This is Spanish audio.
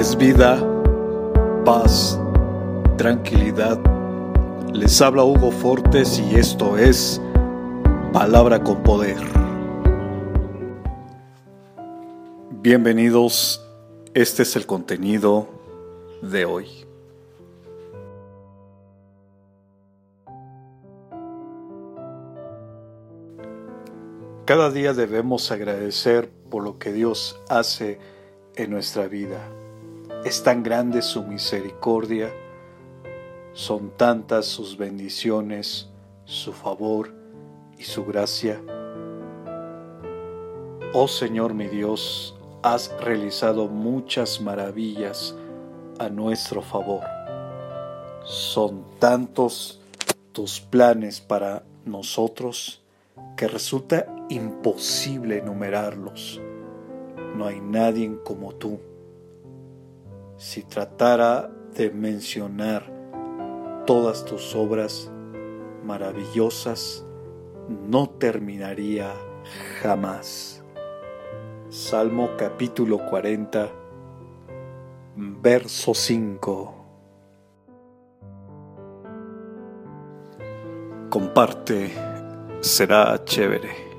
es vida, paz, tranquilidad. Les habla Hugo Fortes y esto es Palabra con Poder. Bienvenidos, este es el contenido de hoy. Cada día debemos agradecer por lo que Dios hace en nuestra vida. Es tan grande su misericordia, son tantas sus bendiciones, su favor y su gracia. Oh Señor mi Dios, has realizado muchas maravillas a nuestro favor. Son tantos tus planes para nosotros que resulta imposible enumerarlos. No hay nadie como tú. Si tratara de mencionar todas tus obras maravillosas, no terminaría jamás. Salmo capítulo 40, verso 5. Comparte, será chévere.